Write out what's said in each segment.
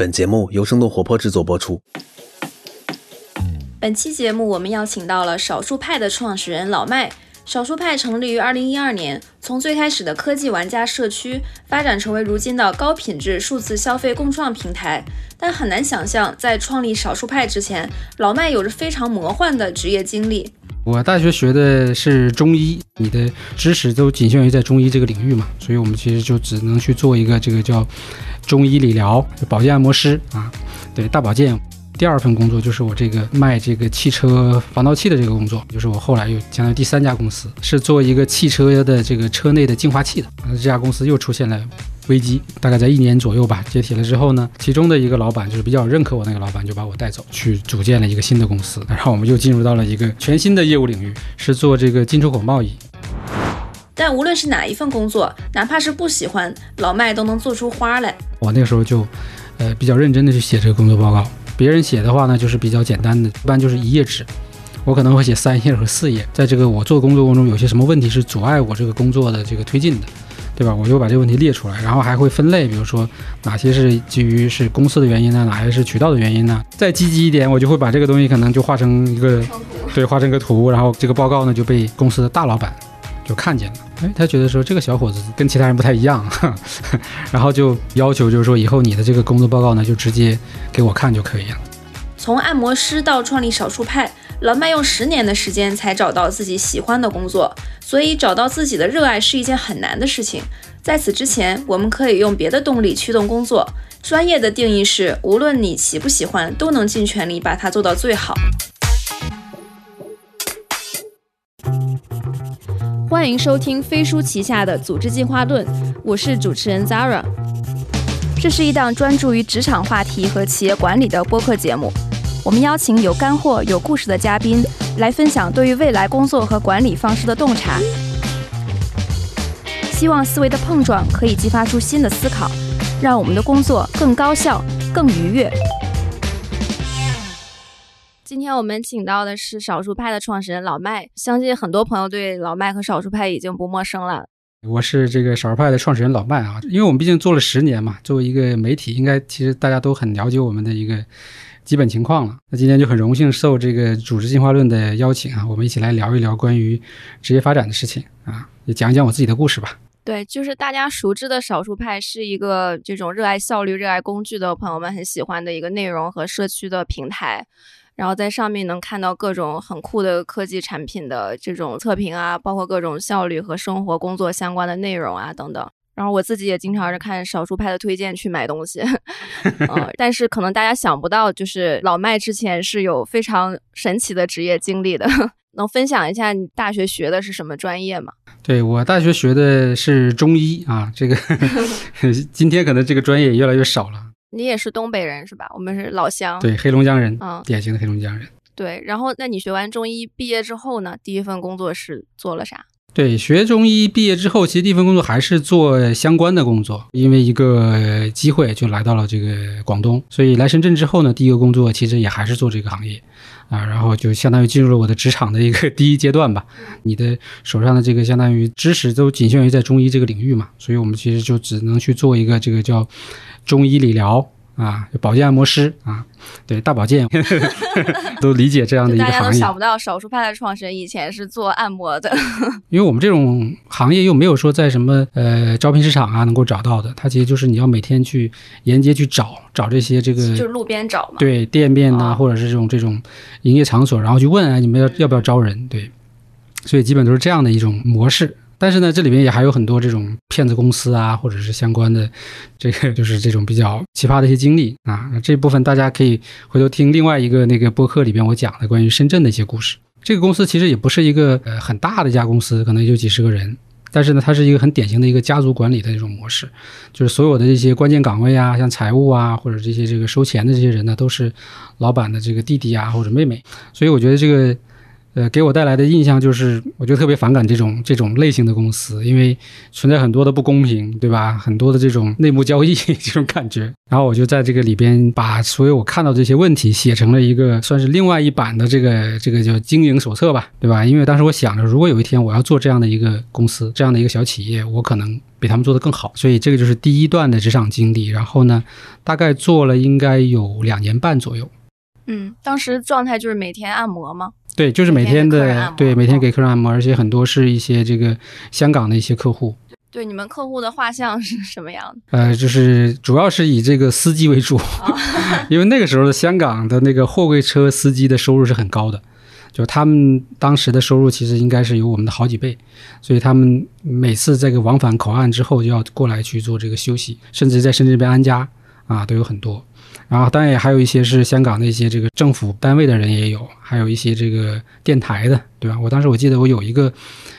本节目由生动活泼制作播出。本期节目我们邀请到了少数派的创始人老麦。少数派成立于二零一二年，从最开始的科技玩家社区发展成为如今的高品质数字消费共创平台。但很难想象，在创立少数派之前，老麦有着非常魔幻的职业经历。我大学学的是中医，你的知识都仅限于在中医这个领域嘛，所以我们其实就只能去做一个这个叫中医理疗、保健按摩师啊，对大保健。第二份工作就是我这个卖这个汽车防盗器的这个工作，就是我后来又相当于第三家公司，是做一个汽车的这个车内的净化器的。这家公司又出现了危机，大概在一年左右吧，解体了之后呢，其中的一个老板就是比较认可我那个老板，就把我带走去组建了一个新的公司，然后我们又进入到了一个全新的业务领域，是做这个进出口贸易。但无论是哪一份工作，哪怕是不喜欢，老麦都能做出花来。我那个时候就，呃，比较认真的去写这个工作报告。别人写的话呢，就是比较简单的，一般就是一页纸，我可能会写三页和四页。在这个我做工作过程中，有些什么问题是阻碍我这个工作的这个推进的，对吧？我就把这个问题列出来，然后还会分类，比如说哪些是基于是公司的原因呢？哪些是渠道的原因呢？再积极一点，我就会把这个东西可能就画成一个，对，画成个图，然后这个报告呢就被公司的大老板就看见了。哎，他觉得说这个小伙子跟其他人不太一样，然后就要求就是说以后你的这个工作报告呢就直接给我看就可以了。从按摩师到创立少数派，老麦用十年的时间才找到自己喜欢的工作，所以找到自己的热爱是一件很难的事情。在此之前，我们可以用别的动力驱动工作。专业的定义是，无论你喜不喜欢，都能尽全力把它做到最好。欢迎收听飞书旗下的《组织进化论》，我是主持人 Zara。这是一档专注于职场话题和企业管理的播客节目。我们邀请有干货、有故事的嘉宾来分享对于未来工作和管理方式的洞察。希望思维的碰撞可以激发出新的思考，让我们的工作更高效、更愉悦。今天我们请到的是少数派的创始人老麦，相信很多朋友对老麦和少数派已经不陌生了。我是这个少数派的创始人老麦啊，因为我们毕竟做了十年嘛，作为一个媒体，应该其实大家都很了解我们的一个基本情况了。那今天就很荣幸受这个组织进化论的邀请啊，我们一起来聊一聊关于职业发展的事情啊，也讲一讲我自己的故事吧。对，就是大家熟知的少数派是一个这种热爱效率、热爱工具的朋友们很喜欢的一个内容和社区的平台。然后在上面能看到各种很酷的科技产品的这种测评啊，包括各种效率和生活工作相关的内容啊等等。然后我自己也经常是看少数派的推荐去买东西，嗯，但是可能大家想不到，就是老麦之前是有非常神奇的职业经历的。能分享一下你大学学的是什么专业吗？对我大学学的是中医啊，这个 今天可能这个专业也越来越少了。你也是东北人是吧？我们是老乡，对，黑龙江人，嗯，典型的黑龙江人。对，然后那你学完中医毕业之后呢？第一份工作是做了啥？对，学中医毕业之后，其实第一份工作还是做相关的工作，因为一个机会就来到了这个广东，所以来深圳之后呢，第一个工作其实也还是做这个行业，啊，然后就相当于进入了我的职场的一个 第一阶段吧。你的手上的这个相当于知识都仅限于在中医这个领域嘛，所以我们其实就只能去做一个这个叫。中医理疗啊，保健按摩师啊，对大保健 都理解这样的一个行业。大家都想不到，少数派的创始人以前是做按摩的。因为我们这种行业又没有说在什么呃招聘市场啊能够找到的，它其实就是你要每天去沿街去找找这些这个，就是路边找嘛。对，店面呐，或者是这种这种营业场所，然后去问啊，你们要要不要招人？对，所以基本都是这样的一种模式。但是呢，这里面也还有很多这种骗子公司啊，或者是相关的，这个就是这种比较奇葩的一些经历啊。这部分大家可以回头听另外一个那个播客里边我讲的关于深圳的一些故事。这个公司其实也不是一个呃很大的一家公司，可能也就几十个人，但是呢，它是一个很典型的一个家族管理的这种模式，就是所有的这些关键岗位啊，像财务啊，或者这些这个收钱的这些人呢，都是老板的这个弟弟啊或者妹妹。所以我觉得这个。呃，给我带来的印象就是，我就特别反感这种这种类型的公司，因为存在很多的不公平，对吧？很多的这种内幕交易 这种感觉。然后我就在这个里边把所有我看到这些问题写成了一个算是另外一版的这个这个叫经营手册吧，对吧？因为当时我想着，如果有一天我要做这样的一个公司，这样的一个小企业，我可能比他们做得更好。所以这个就是第一段的职场经历。然后呢，大概做了应该有两年半左右。嗯，当时状态就是每天按摩吗？对，就是每天的对每天哦给客人按摩，而且很多是一些这个香港的一些客户，对，你们客户的画像是什么样的？呃，就是主要是以这个司机为主，因为那个时候的香港的那个货柜车司机的收入是很高的，就他们当时的收入其实应该是有我们的好几倍，所以他们每次这个往返口岸之后就要过来去做这个休息，甚至在深圳这边安家啊都有很多。然后当然也还有一些是香港的一些这个政府单位的人也有，还有一些这个电台的，对吧？我当时我记得我有一个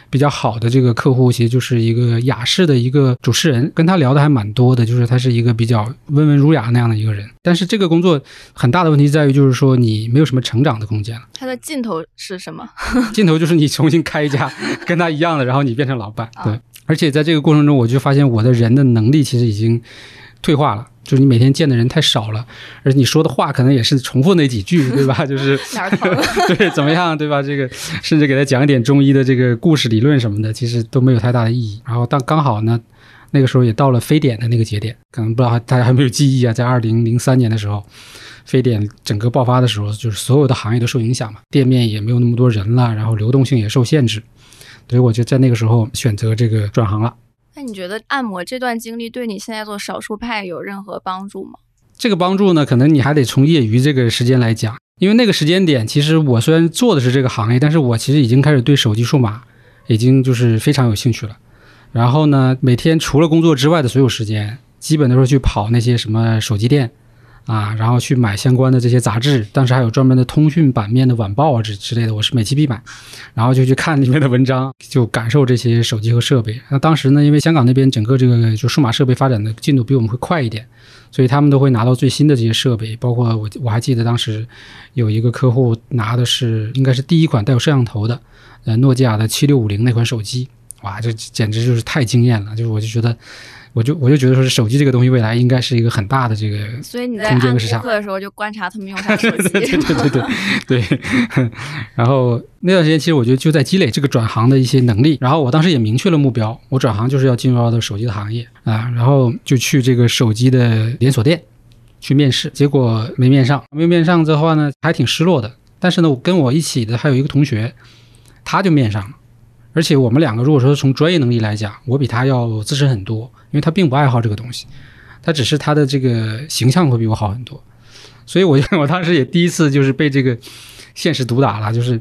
比较好的这个客户，其实就是一个雅士的一个主持人，跟他聊的还蛮多的，就是他是一个比较温文儒雅那样的一个人。但是这个工作很大的问题在于，就是说你没有什么成长的空间了，它的尽头是什么？尽头就是你重新开一家跟他一样的，然后你变成老板。啊对，而且在这个过程中，我就发现我的人的能力其实已经退化了。就是你每天见的人太少了，而且你说的话可能也是重复那几句，对吧？就是哪儿？对，怎么样，对吧？这个甚至给他讲一点中医的这个故事理论什么的，其实都没有太大的意义。然后但刚好呢，那个时候也到了非典的那个节点，可能不知道大家还没有记忆啊，在二零零三年的时候，非典整个爆发的时候，就是所有的行业都受影响嘛，店面也没有那么多人了，然后流动性也受限制，所以我就在那个时候选择这个转行了。那你觉得按摩这段经历对你现在做少数派有任何帮助吗？这个帮助呢，可能你还得从业余这个时间来讲，因为那个时间点，其实我虽然做的是这个行业，但是我其实已经开始对手机数码已经就是非常有兴趣了。然后呢，每天除了工作之外的所有时间，基本都是去跑那些什么手机店啊，然后去买相关的这些杂志，当时还有专门的通讯版面的晚报啊之之类的，我是每期必买，然后就去看里面的文章，就感受这些手机和设备。那当时呢，因为香港那边整个这个就数码设备发展的进度比我们会快一点。所以他们都会拿到最新的这些设备，包括我我还记得当时有一个客户拿的是应该是第一款带有摄像头的，呃，诺基亚的七六五零那款手机，哇，这简直就是太惊艳了！就是我就觉得，我就我就觉得说，手机这个东西未来应该是一个很大的这个所以你在按顾空间和市场客的时候就观察他们用啥 手机。对对对对对对。然后那段时间，其实我觉得就在积累这个转行的一些能力。然后我当时也明确了目标，我转行就是要进入到手机的行业啊。然后就去这个手机的连锁店去面试，结果没面上。没面上的话呢，还挺失落的。但是呢，我跟我一起的还有一个同学，他就面上了。而且我们两个如果说从专业能力来讲，我比他要资深很多，因为他并不爱好这个东西，他只是他的这个形象会比我好很多。所以我就 我当时也第一次就是被这个现实毒打了，就是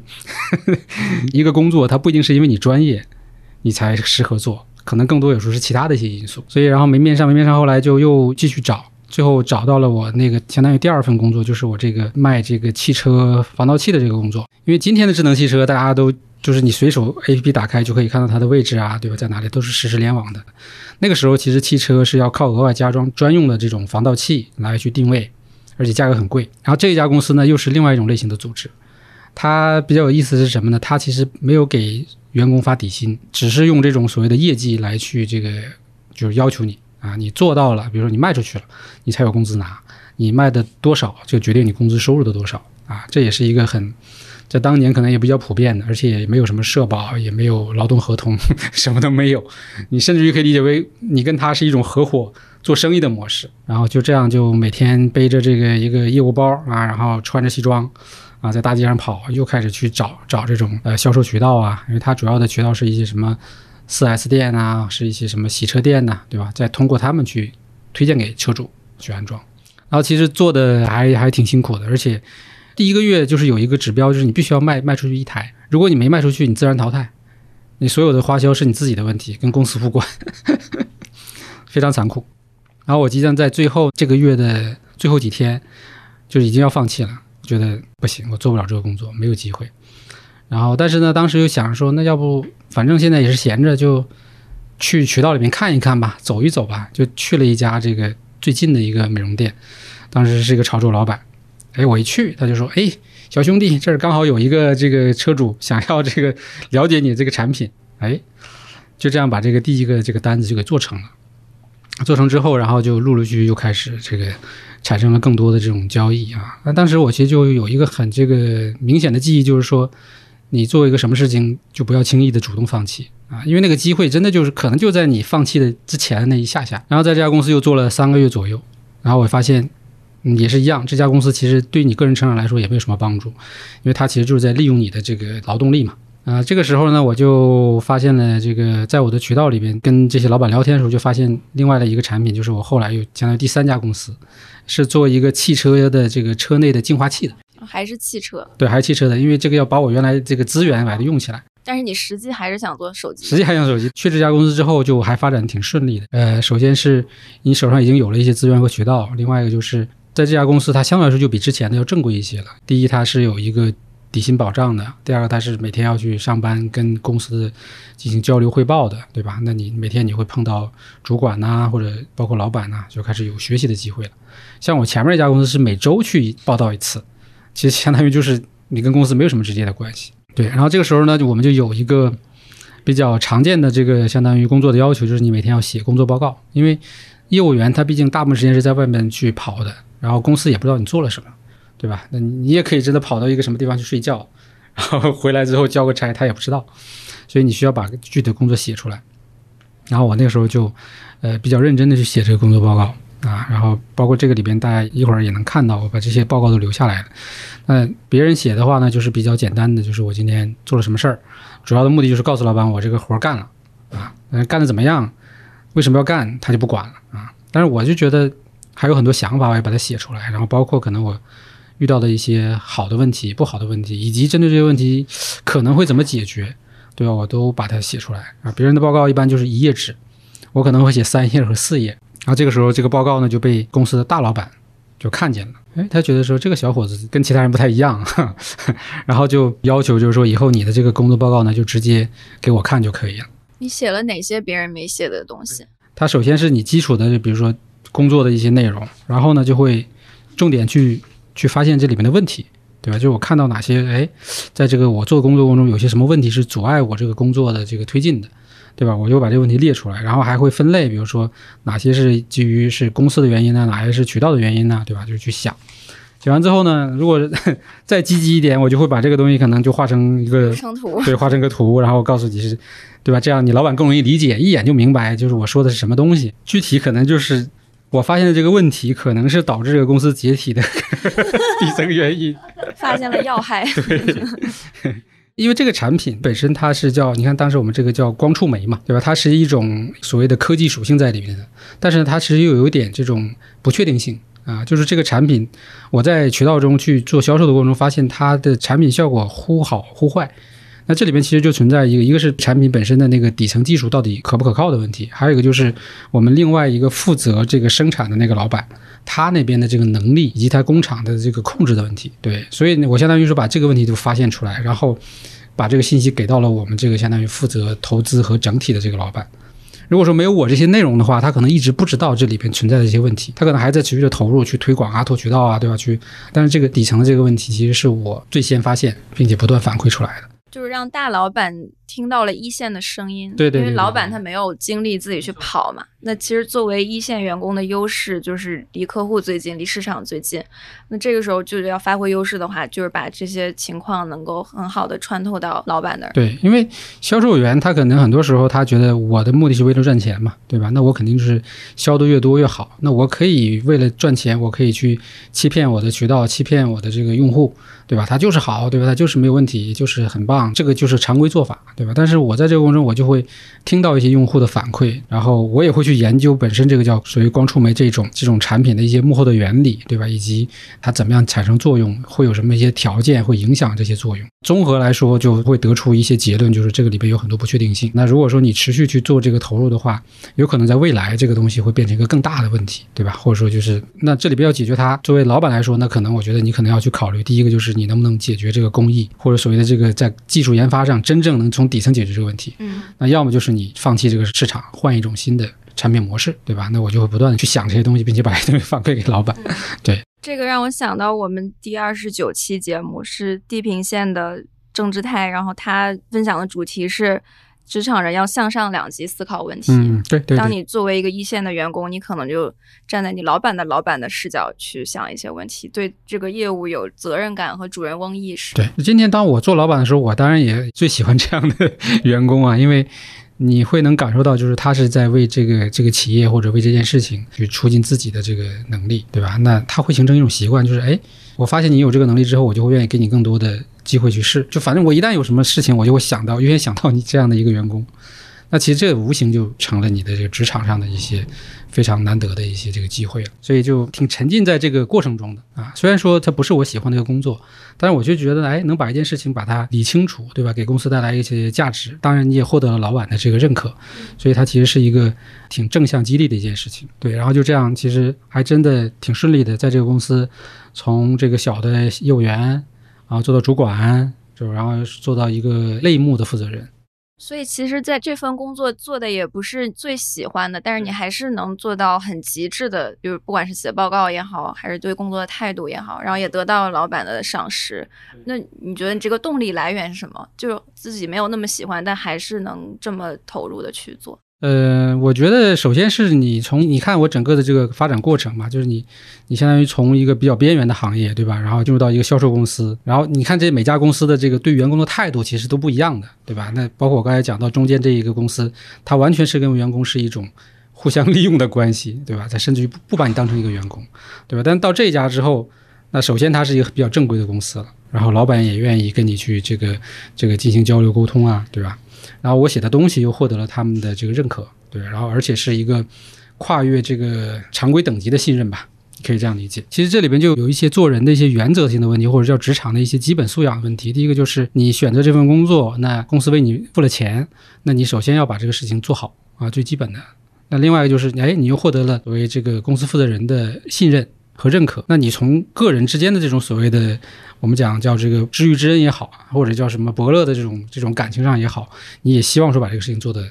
一个工作，它不一定是因为你专业你才适合做，可能更多有时候是其他的一些因素。所以然后没面上，没面上，后来就又继续找，最后找到了我那个相当于第二份工作，就是我这个卖这个汽车防盗器的这个工作。因为今天的智能汽车，大家都就是你随手 APP 打开就可以看到它的位置啊，对吧？在哪里都是实时联网的。那个时候其实汽车是要靠额外加装专用的这种防盗器来去定位。而且价格很贵。然后这一家公司呢，又是另外一种类型的组织。它比较有意思是什么呢？它其实没有给员工发底薪，只是用这种所谓的业绩来去这个就是要求你啊，你做到了，比如说你卖出去了，你才有工资拿。你卖的多少就决定你工资收入的多少啊，这也是一个很在当年可能也比较普遍的，而且也没有什么社保，也没有劳动合同，什么都没有。你甚至于可以理解为你跟他是一种合伙。做生意的模式，然后就这样就每天背着这个一个业务包啊，然后穿着西装啊，在大街上跑，又开始去找找这种呃销售渠道啊，因为它主要的渠道是一些什么四 S 店啊，是一些什么洗车店呐、对吧？再通过他们去推荐给车主去安装，然后其实做的还还挺辛苦的，而且第一个月就是有一个指标，就是你必须要卖卖出去一台，如果你没卖出去，你自然淘汰，你所有的花销是你自己的问题，跟公司无关，非常残酷。然后我即将在最后这个月的最后几天，就已经要放弃了，觉得不行，我做不了这个工作，没有机会。然后，但是呢，当时又想着说，那要不反正现在也是闲着，就去渠道里面看一看吧，走一走吧。就去了一家这个最近的一个美容店，当时是一个潮州老板，哎，我一去，他就说，哎，小兄弟，这儿刚好有一个这个车主 想要这个了解你这个产品，哎，就这样把这个第一个这个单子就给做成了。做成之后，然后就陆陆续续又开始这个产生了更多的这种交易啊。那当时我其实就有一个很这个明显的记忆，就是说，你做一个什么事情，就不要轻易的主动放弃啊，因为那个机会真的就是可能就在你放弃的之前那一下下。然后在这家公司又做了三个月左右，然后我发现，嗯，也是一样，这家公司其实对你个人成长来说也没有什么帮助，因为它其实就是在利用你的这个劳动力嘛。啊，这个时候呢，我就发现了这个，在我的渠道里边跟这些老板聊天的时候，就发现另外的一个产品，就是我后来又相当于第三家公司，是做一个汽车的这个车内的净化器的，还是汽车？对，还是汽车的，因为这个要把我原来这个资源把它用起来。但是你实际还是想做手机？实际还想手机。去这家公司之后，就还发展挺顺利的。呃，首先是你手上已经有了一些资源和渠道，另外一个就是在这家公司，它相对来说就比之前的要正规一些了。第一，它是有一个。底薪保障的，第二个他是每天要去上班，跟公司进行交流汇报的，对吧？那你每天你会碰到主管呐，或者包括老板呐，就开始有学习的机会了。像我前面那家公司是每周去报道一次，其实相当于就是你跟公司没有什么直接的关系。对，然后这个时候呢，我们就有一个比较常见的这个相当于工作的要求，就是你每天要写工作报告，因为业务员他毕竟大部分时间是在外面去跑的，然后公司也不知道你做了什么。对吧？那你也可以真的跑到一个什么地方去睡觉，然后回来之后交个差，他也不知道，所以你需要把具体的工作写出来。然后我那个时候就，呃，比较认真的去写这个工作报告啊，然后包括这个里边大家一会儿也能看到，我把这些报告都留下来了。那别人写的话呢，就是比较简单的，就是我今天做了什么事儿，主要的目的就是告诉老板我这个活干了啊，嗯，干的怎么样，为什么要干，他就不管了啊。但是我就觉得还有很多想法，我也把它写出来，然后包括可能我。遇到的一些好的问题、不好的问题，以及针对这些问题可能会怎么解决，对吧？我都把它写出来啊。别人的报告一般就是一页纸，我可能会写三页和四页。然后这个时候，这个报告呢就被公司的大老板就看见了，哎，他觉得说这个小伙子跟其他人不太一样，然后就要求就是说以后你的这个工作报告呢就直接给我看就可以了。你写了哪些别人没写的东西？他首先是你基础的，比如说工作的一些内容，然后呢就会重点去。去发现这里面的问题，对吧？就是我看到哪些，哎，在这个我做工作过程中有些什么问题是阻碍我这个工作的这个推进的，对吧？我就把这个问题列出来，然后还会分类，比如说哪些是基于是公司的原因呢？哪些是渠道的原因呢？对吧？就去想，写完之后呢，如果 再积极一点，我就会把这个东西可能就画成一个图，对，画成个图，然后告诉你是，对吧？这样你老板更容易理解，一眼就明白，就是我说的是什么东西。具体可能就是。我发现的这个问题可能是导致这个公司解体的 底层原因，发现了要害。对，因为这个产品本身它是叫，你看当时我们这个叫光触媒嘛，对吧？它是一种所谓的科技属性在里面的，但是它其实又有一点这种不确定性啊，就是这个产品我在渠道中去做销售的过程中，发现它的产品效果忽好忽坏。那这里面其实就存在一个，一个是产品本身的那个底层技术到底可不可靠的问题，还有一个就是我们另外一个负责这个生产的那个老板，他那边的这个能力以及他工厂的这个控制的问题。对，所以我相当于说把这个问题就发现出来，然后把这个信息给到了我们这个相当于负责投资和整体的这个老板。如果说没有我这些内容的话，他可能一直不知道这里边存在的一些问题，他可能还在持续的投入去推广啊、拓渠道啊，对吧？去，但是这个底层的这个问题，其实是我最先发现并且不断反馈出来的。就是让大老板听到了一线的声音，对对，因为老板他没有精力自己去跑嘛。那其实作为一线员工的优势就是离客户最近，离市场最近。那这个时候就是要发挥优势的话，就是把这些情况能够很好的穿透到老板那儿。对，因为销售员他可能很多时候他觉得我的目的是为了赚钱嘛，对吧？那我肯定就是销的越多越好。那我可以为了赚钱，我可以去欺骗我的渠道，欺骗我的这个用户，对吧？他就是好，对吧？他就是没有问题，就是很棒，这个就是常规做法，对对吧？但是我在这个过程中，我就会听到一些用户的反馈，然后我也会去。研究本身这个叫属于光触媒这种这种产品的一些幕后的原理，对吧？以及它怎么样产生作用，会有什么一些条件会影响这些作用。综合来说，就会得出一些结论，就是这个里边有很多不确定性。那如果说你持续去做这个投入的话，有可能在未来这个东西会变成一个更大的问题，对吧？或者说就是那这里边要解决它，作为老板来说，那可能我觉得你可能要去考虑，第一个就是你能不能解决这个工艺，或者所谓的这个在技术研发上真正能从底层解决这个问题。嗯，那要么就是你放弃这个市场，换一种新的。产品模式，对吧？那我就会不断的去想这些东西，并且把这些东西反馈给老板。对，这个让我想到我们第二十九期节目是地平线的郑志泰，然后他分享的主题是职场人要向上两级思考问题。嗯，对对对，当你作为一个一线的员工，你可能就站在你老板的老板的视角去想一些问题，对这个业务有责任感和主人翁意识。对。今天当我做老板的时候，我当然也最喜欢这样的 员工啊，因为你会能感受到，就是他是在为这个这个企业或者为这件事情去促进自己的这个能力，对吧？那他会形成一种习惯，就是哎，我发现你有这个能力之后，我就会愿意给你更多的机会去试。就反正我一旦有什么事情，我就会想到，优先想到你这样的一个员工。那其实这无形就成了你的这个职场上的一些非常难得的一些这个机会了，所以就挺沉浸在这个过程中的啊。虽然说它不是我喜欢的一个工作，但是我就觉得，哎，能把一件事情把它理清楚，对吧？给公司带来一些价值，当然你也获得了老板的这个认可，所以它其实是一个挺正向激励的一件事情。对，然后就这样，其实还真的挺顺利的，在这个公司从这个小的业务员，然后做到主管，就然后做到一个类目的负责人。所以其实，在这份工作做的也不是最喜欢的，但是你还是能做到很极致的，就是不管是写报告也好，还是对工作的态度也好，然后也得到了老板的赏识。那你觉得你这个动力来源是什么？就是自己没有那么喜欢，但还是能这么投入的去做。呃，我觉得首先是你从你看我整个的这个发展过程嘛，就是你你相当于从一个比较边缘的行业，对吧？然后进入到一个销售公司，然后你看这每家公司的这个对员工的态度其实都不一样的，对吧？那包括我刚才讲到中间这一个公司，它完全是跟员工是一种互相 利用的关系，对吧？它甚至于不不把你当成一个员工，对吧？但到这家之后，那首先它是一个比较正规的公司了，然后老板也愿意跟你去这个这个进行交流沟通啊，对吧？然后我写的东西又获得了他们的这个认可，对，然后而且是一个跨越这个常规等级的信任吧，可以这样理解。其实这里边就有一些做人的一些原则性的问题，或者叫职场的一些基本素养问题。第一个就是你选择这份工作，那公司为你付了钱，那你首先要把这个事情做好啊，最基本的。那另外一个就是，哎，你又获得了作为这个公司负责人的信任和认可，那你从个人之间的这种所谓的。我们讲叫这个知遇之恩也好，或者叫什么伯乐的这种这种感情上也好，你也希望说把这个事情做的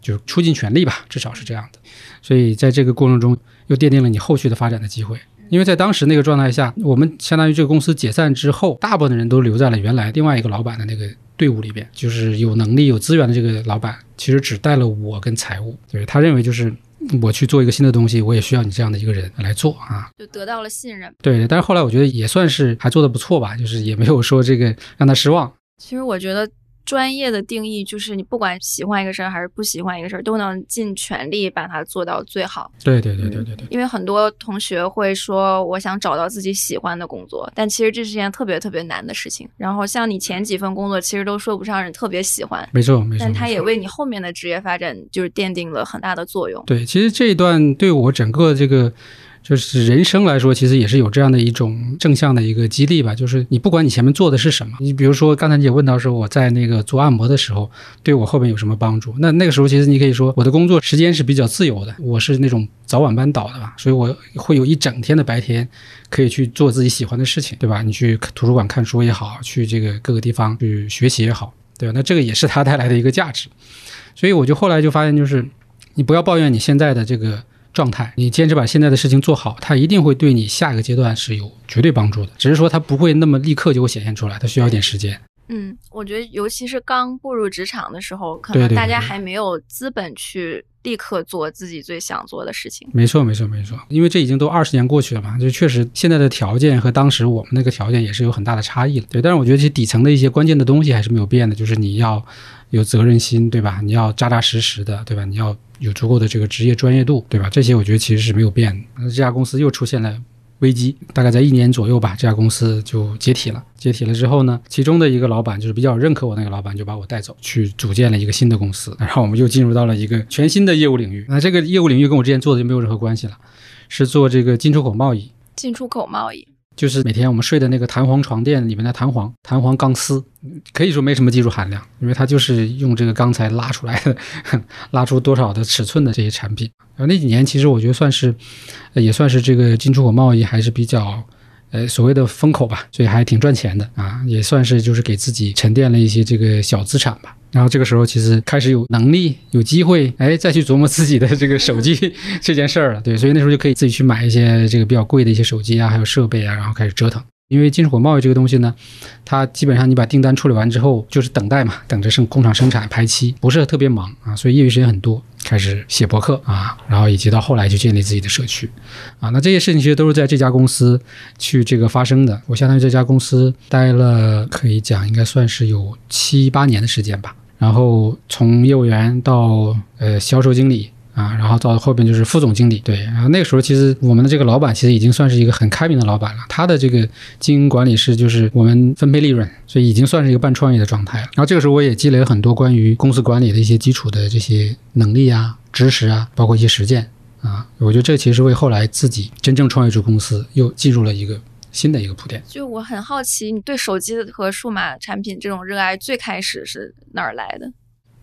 就是出尽全力吧，至少是这样的。所以在这个过程中，又奠定了你后续的发展的机会。因为在当时那个状态下，我们相当于这个公司解散之后，大部分的人都留在了原来另外一个老板的那个队伍里边，就是有能力有资源的这个老板，其实只带了我跟财务，对他认为就是。我去做一个新的东西，我也需要你这样的一个人来做啊，就得到了信任。对，但是后来我觉得也算是还做的不错吧，就是也没有说这个让他失望。其实我觉得。专业的定义就是你不管喜欢一个事儿还是不喜欢一个事儿，都能尽全力把它做到最好。对对对对对对。因为很多同学会说，我想找到自己喜欢的工作，但其实这是件特别特别难的事情。然后像你前几份工作，其实都说不上是特别喜欢。没错没错。但它也为你后面的职业发展就是奠定了很大的作用。对，其实这一段对我整个这个。就是人生来说，其实也是有这样的一种正向的一个激励吧。就是你不管你前面做的是什么，你比如说刚才你也问到说我在那个做按摩的时候，对我后面有什么帮助？那那个时候其实你可以说我的工作时间是比较自由的，我是那种早晚班倒的吧，所以我会有一整天的白天可以去做自己喜欢的事情，对吧？你去图书馆看书也好，去这个各个地方去学习也好，对吧？那这个也是它带来的一个价值。所以我就后来就发现，就是你不要抱怨你现在的这个。状态，你坚持把现在的事情做好，它一定会对你下一个阶段是有绝对帮助的。只是说它不会那么立刻就会显现出来，它需要一点时间。嗯，我觉得尤其是刚步入职场的时候，可能大家还没有资本去立刻做自己最想做的事情。没错，没错，没错。因为这已经都二十年过去了嘛，就确实现在的条件和当时我们那个条件也是有很大的差异了。对，但是我觉得这底层的一些关键的东西还是没有变的，就是你要有责任心，对吧？你要扎扎实实的，对吧？你要。有足够的这个职业专业度，对吧？这些我觉得其实是没有变的。那这家公司又出现了危机，大概在一年左右吧，这家公司就解体了。解体了之后呢，其中的一个老板就是比较认可我那个老板，就把我带走去组建了一个新的公司，然后我们又进入到了一个全新的业务领域。那这个业务领域跟我之前做的就没有任何关系了，是做这个进出口贸易。进出口贸易。就是每天我们睡的那个弹簧床垫里面的弹簧，弹簧钢丝，可以说没什么技术含量，因为它就是用这个钢材拉出来的，拉出多少的尺寸的这些产品。然后那几年其实我觉得算是，也算是这个进出口贸易还是比较呃所谓的风口吧，所以还挺赚钱的啊，也算是就是给自己沉淀了一些这个小资产吧。然后这个时候其实开始有能力、有机会，哎，再去琢磨自己的这个手机 这件事儿了。对，所以那时候就可以自己去买一些这个比较贵的一些手机啊，还有设备啊，然后开始折腾。因为进出口贸易这个东西呢，它基本上你把订单处理完之后，就是等待嘛，等着生工厂生产排期，不是特别忙啊，所以业余时间很多，开始写博客啊，然后以及到后来就建立自己的社区，啊，那这些事情其实都是在这家公司去这个发生的。我相当于这家公司待了，可以讲应该算是有七八年的时间吧，然后从业务员到呃销售经理。啊，然后到后边就是副总经理，对，然后那个时候其实我们的这个老板其实已经算是一个很开明的老板了，他的这个经营管理是就是我们分配利润，所以已经算是一个半创业的状态了。然后这个时候我也积累了很多关于公司管理的一些基础的这些能力啊、知识啊，包括一些实践啊，我觉得这其实为后来自己真正创业出公司又进入了一个新的一个铺垫。就我很好奇，你对手机和数码产品这种热爱最开始是哪儿来的？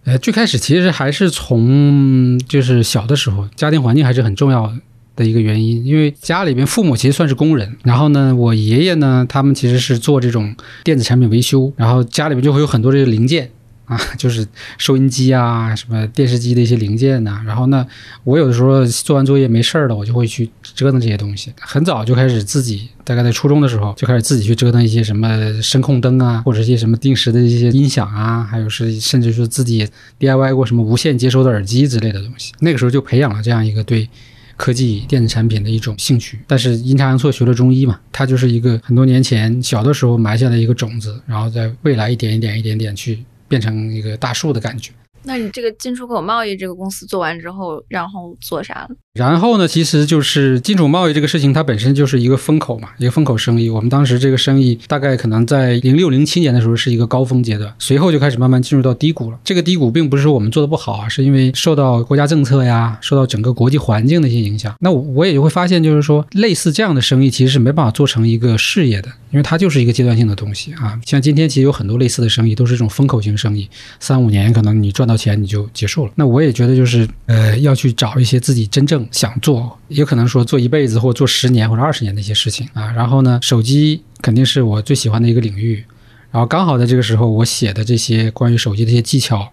呃，最开始其实还是从就是小的时候，家庭环境还是很重要的一个原因。因为家里边父母其实算是工人，然后呢，我爷爷呢，他们其实是做这种电子产品维修，然后家里面就会有很多这个零件。啊，就是收音机啊，什么电视机的一些零件呐。然后呢，我有的时候做完作业没事儿了，我就会去折腾这些东西。很早就开始自己，大概在初中的时候就开始自己去折腾一些什么声控灯啊，或者一些什么定时的一些音响啊，还有是甚至说自己 DIY 过什么无线接收的耳机之类的东西。那个时候就培养了这样一个对科技电子产品的一种兴趣。但是阴差阳错学了中医嘛，它就是一个很多年前小的时候埋下的一个种子，然后在未来一点一点一点点去。变成一个大树的感觉。那你这个进出口贸易这个公司做完之后，然后做啥了？然后呢，其实就是进出贸易这个事情，它本身就是一个风口嘛，一个风口生意。我们当时这个生意大概可能在零六零七年的时候是一个高峰阶段，随后就开始慢慢进入到低谷了。这个低谷并不是说我们做的不好啊，是因为受到国家政策呀，受到整个国际环境的一些影响。那我我也就会发现，就是说类似这样的生意其实是没办法做成一个事业的，因为它就是一个阶段性的东西啊。像今天其实有很多类似的生意都是这种风口型生意，三五年可能你赚到钱你就结束了。那我也觉得就是呃要去找一些自己真正。想做，也可能说做一辈子或做十年或者二十年的一些事情啊。然后呢，手机肯定是我最喜欢的一个领域。然后刚好在这个时候，我写的这些关于手机的一些技巧，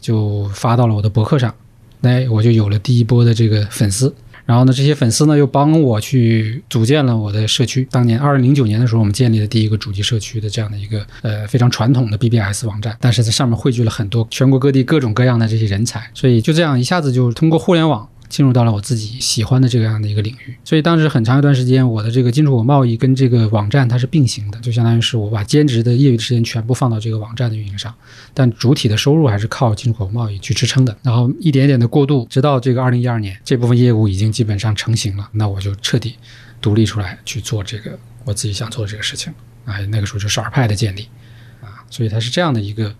就发到了我的博客上，那我就有了第一波的这个粉丝。然后呢，这些粉丝呢又帮我去组建了我的社区。当年二零零九年的时候，我们建立了第一个主机社区的这样的一个呃非常传统的 BBS 网站，但是在上面汇聚了很多全国各地各种各样的这些人才，所以就这样一下子就通过互联网。进入到了我自己喜欢的这样的一个领域，所以当时很长一段时间，我的这个进出口贸易跟这个网站它是并行的，就相当于是我把兼职的业余时间全部放到这个网站的运营上，但主体的收入还是靠进出口贸易去支撑的。然后一点点的过渡，直到这个二零一二年，这部分业务已经基本上成型了，那我就彻底独立出来去做这个我自己想做的这个事情。哎，那个时候就是尔派的建立啊，所以它是这样的一个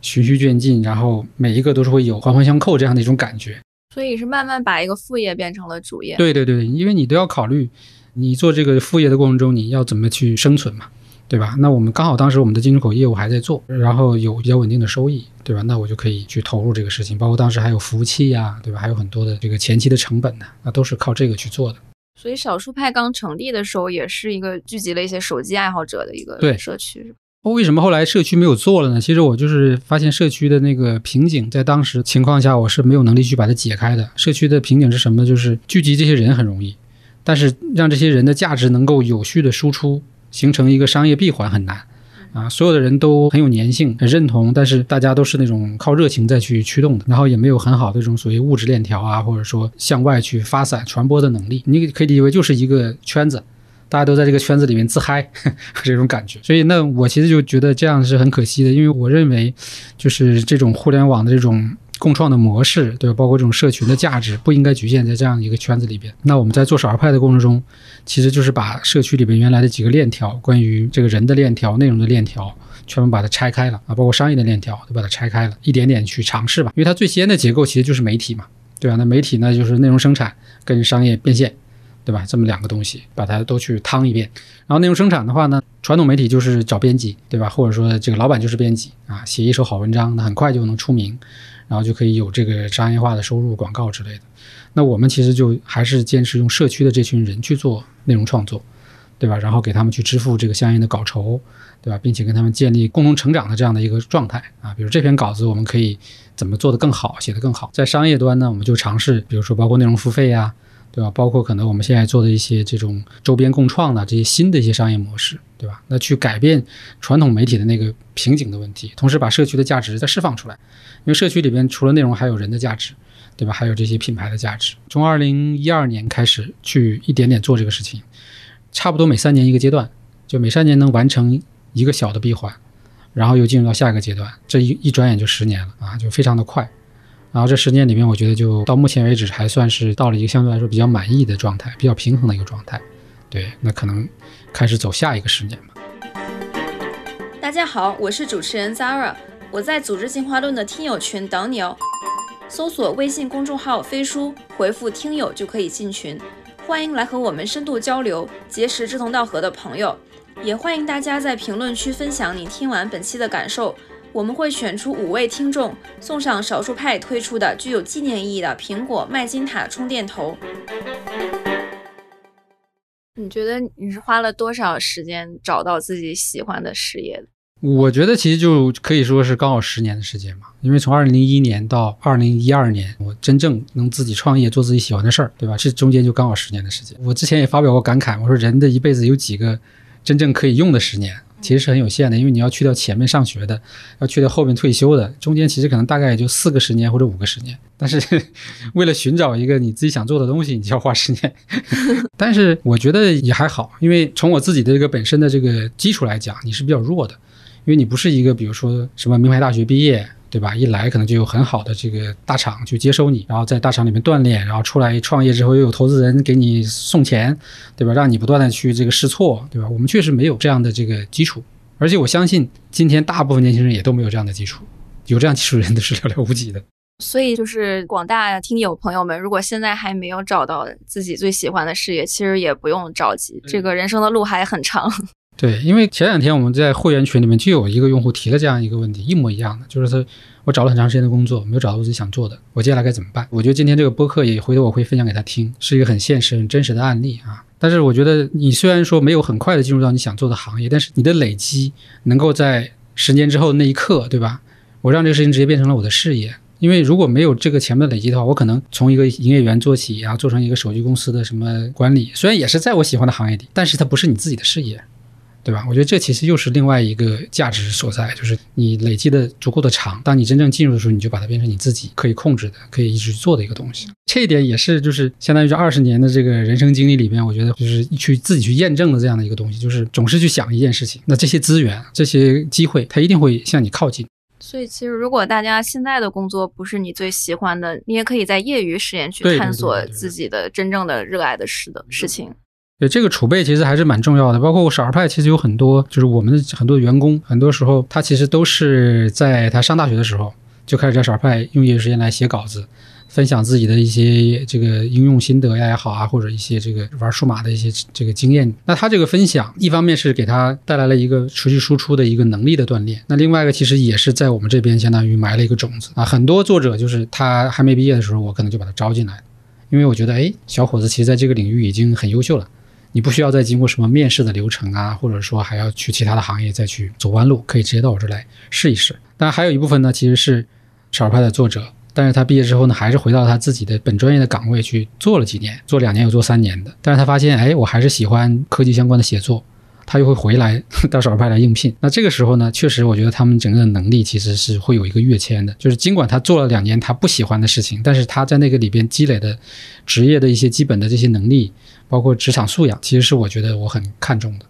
循序渐进，然后每一个都是会有环环相扣这样的一种感觉。所以是慢慢把一个副业变成了主业。对对对，因为你都要考虑，你做这个副业的过程中，你要怎么去生存嘛，对吧？那我们刚好当时我们的进出口业务还在做，然后有比较稳定的收益，对吧？那我就可以去投入这个事情，包括当时还有服务器呀，对吧？还有很多的这个前期的成本呢，那都是靠这个去做的。所以少数派刚成立的时候，也是一个聚集了一些手机爱好者的一个社区。为什么后来社区没有做了呢？其实我就是发现社区的那个瓶颈，在当时情况下我是没有能力去把它解开的。社区的瓶颈是什么？就是聚集这些人很容易，但是让这些人的价值能够有序的输出，形成一个商业闭环很难啊。所有的人都很有粘性，很认同，但是大家都是那种靠热情再去驱动的，然后也没有很好的这种所谓物质链条啊，或者说向外去发散传播的能力。你可以理解为就是一个圈子。大家都在这个圈子里面自嗨，这种感觉，所以那我其实就觉得这样是很可惜的，因为我认为，就是这种互联网的这种共创的模式，对吧？包括这种社群的价值，不应该局限在这样一个圈子里边。那我们在做少儿派的过程中，其实就是把社区里边原来的几个链条，关于这个人的链条、内容的链条，全部把它拆开了啊，包括商业的链条都把它拆开了，一点点去尝试吧。因为它最先的结构其实就是媒体嘛，对吧？那媒体呢，就是内容生产跟商业变现。对吧？这么两个东西，把它都去趟一遍。然后内容生产的话呢，传统媒体就是找编辑，对吧？或者说这个老板就是编辑啊，写一手好文章，那很快就能出名，然后就可以有这个商业化的收入、广告之类的。那我们其实就还是坚持用社区的这群人去做内容创作，对吧？然后给他们去支付这个相应的稿酬，对吧？并且跟他们建立共同成长的这样的一个状态啊。比如这篇稿子我们可以怎么做得更好，写得更好。在商业端呢，我们就尝试，比如说包括内容付费呀。对吧？包括可能我们现在做的一些这种周边共创的这些新的一些商业模式，对吧？那去改变传统媒体的那个瓶颈的问题，同时把社区的价值再释放出来。因为社区里边除了内容，还有人的价值，对吧？还有这些品牌的价值。从二零一二年开始去一点点做这个事情，差不多每三年一个阶段，就每三年能完成一个小的闭环，然后又进入到下一个阶段。这一一转眼就十年了啊，就非常的快。然后这十年里面，我觉得就到目前为止还算是到了一个相对来说比较满意的状态，比较平衡的一个状态。对，那可能开始走下一个十年吧。大家好，我是主持人 Zara，我在组织进化论的听友群等你哦。搜索微信公众号“飞书”，回复“听友”就可以进群，欢迎来和我们深度交流，结识志同道合的朋友。也欢迎大家在评论区分享你听完本期的感受。我们会选出五位听众，送上少数派推出的具有纪念意义的苹果麦金塔充电头。你觉得你是花了多少时间找到自己喜欢的事业的？我觉得其实就可以说是刚好十年的时间嘛，因为从二零零一年到二零一二年，我真正能自己创业做自己喜欢的事儿，对吧？这中间就刚好十年的时间。我之前也发表过感慨，我说人的一辈子有几个真正可以用的十年？其实是很有限的，因为你要去掉前面上学的，要去掉后面退休的，中间其实可能大概也就四个十年或者五个十年。但是 为了寻找一个你自己想做的东西，你就要花十年。但是我觉得也还好，因为从我自己的这个本身的这个基础来讲，你是比较弱的，因为你不是一个比如说什么名牌大学毕业。对吧？一来可能就有很好的这个大厂去接收你，然后在大厂里面锻炼，然后出来创业之后又有投资人给你送钱，对吧？让你不断的去这个试错，对吧？我们确实没有这样的这个基础，而且我相信今天大部分年轻人也都没有这样的基础，有这样基础的人都是寥寥无几的。所以就是广大听友朋友们，如果现在还没有找到自己最喜欢的事业，其实也不用着急，这个人生的路还很长。对，因为前两天我们在会员群里面就有一个用户提了这样一个问题，一模一样的，就是他我找了很长时间的工作，没有找到自己想做的，我接下来该怎么办？我觉得今天这个播客也回头我会分享给他听，是一个很现实、很真实的案例啊。但是我觉得你虽然说没有很快的进入到你想做的行业，但是你的累积能够在十年之后那一刻，对吧？我让这个事情直接变成了我的事业。因为如果没有这个前面的累积的话，我可能从一个营业员做起，然后做成一个手机公司的什么管理，虽然也是在我喜欢的行业里，但是它不是你自己的事业。对吧？我觉得这其实又是另外一个价值所在，就是你累积的足够的长，当你真正进入的时候，你就把它变成你自己可以控制的、可以一直做的一个东西。这一点也是，就是相当于这二十年的这个人生经历里边，我觉得就是去自己去验证的这样的一个东西，就是总是去想一件事情，那这些资源、这些机会，它一定会向你靠近。所以，其实如果大家现在的工作不是你最喜欢的，你也可以在业余时间去探索自己的真正的热爱的事的事情。对这个储备其实还是蛮重要的，包括少儿派，其实有很多，就是我们的很多员工，很多时候他其实都是在他上大学的时候就开始在少儿派用业余时间来写稿子，分享自己的一些这个应用心得呀也好啊，或者一些这个玩数码的一些这个经验。那他这个分享，一方面是给他带来了一个持续输出的一个能力的锻炼，那另外一个其实也是在我们这边相当于埋了一个种子啊。很多作者就是他还没毕业的时候，我可能就把他招进来，因为我觉得哎，小伙子其实在这个领域已经很优秀了。你不需要再经过什么面试的流程啊，或者说还要去其他的行业再去走弯路，可以直接到我这来试一试。当然，还有一部分呢，其实是少儿派的作者，但是他毕业之后呢，还是回到他自己的本专业的岗位去做了几年，做两年又做三年的。但是他发现，哎，我还是喜欢科技相关的写作，他又会回来到少儿派来应聘。那这个时候呢，确实我觉得他们整个的能力其实是会有一个跃迁的，就是尽管他做了两年他不喜欢的事情，但是他在那个里边积累的职业的一些基本的这些能力。包括职场素养，其实是我觉得我很看重的。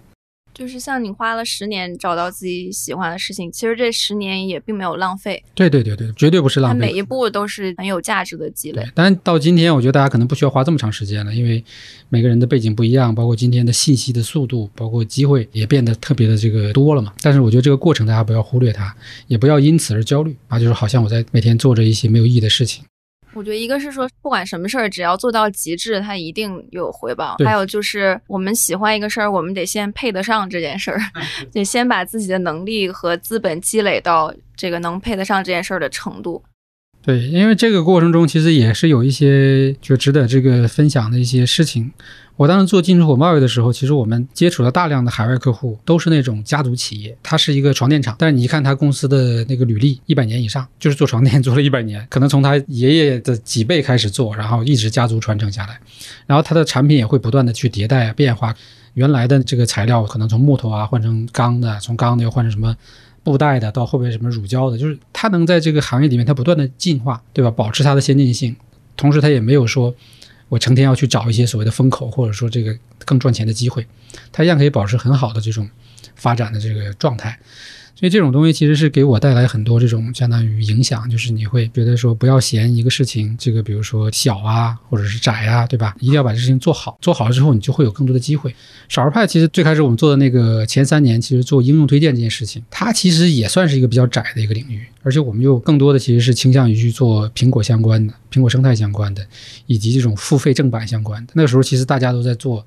就是像你花了十年找到自己喜欢的事情，其实这十年也并没有浪费。对对对对，绝对不是浪费。每一步都是很有价值的积累。但到今天，我觉得大家可能不需要花这么长时间了，因为每个人的背景不一样，包括今天的信息的速度，包括机会也变得特别的这个多了嘛。但是我觉得这个过程大家不要忽略它，也不要因此而焦虑啊，就是好像我在每天做着一些没有意义的事情。我觉得一个是说，不管什么事儿，只要做到极致，它一定有回报。还有就是，我们喜欢一个事儿，我们得先配得上这件事儿，得先把自己的能力和资本积累到这个能配得上这件事儿的程度。对，因为这个过程中其实也是有一些就值得这个分享的一些事情。我当时做进出口贸易的时候，其实我们接触了大量的海外客户，都是那种家族企业。他是一个床垫厂，但是你一看他公司的那个履历，一百年以上，就是做床垫 做了一百年，可能从他爷爷的几辈开始做，然后一直家族传承下来。然后他的产品也会不断的去迭代啊变化，原来的这个材料可能从木头啊换成钢的，从钢的又换成什么布袋的，到后边什么乳胶的，就是他能在这个行业里面他不断的进化，对吧？保持它的先进性，同时他也没有说。我成天要去找一些所谓的风口，或者说这个更赚钱的机会，它一样可以保持很好的这种发展的这个状态。所以这种东西其实是给我带来很多这种相当于影响，就是你会觉得说不要嫌一个事情这个比如说小啊，或者是窄啊，对吧？一定要把这事情做好，做好了之后你就会有更多的机会。少儿派其实最开始我们做的那个前三年，其实做应用推荐这件事情，它其实也算是一个比较窄的一个领域，而且我们又更多的其实是倾向于去做苹果相关的、苹果生态相关的，以及这种付费正版相关的。那个时候其实大家都在做。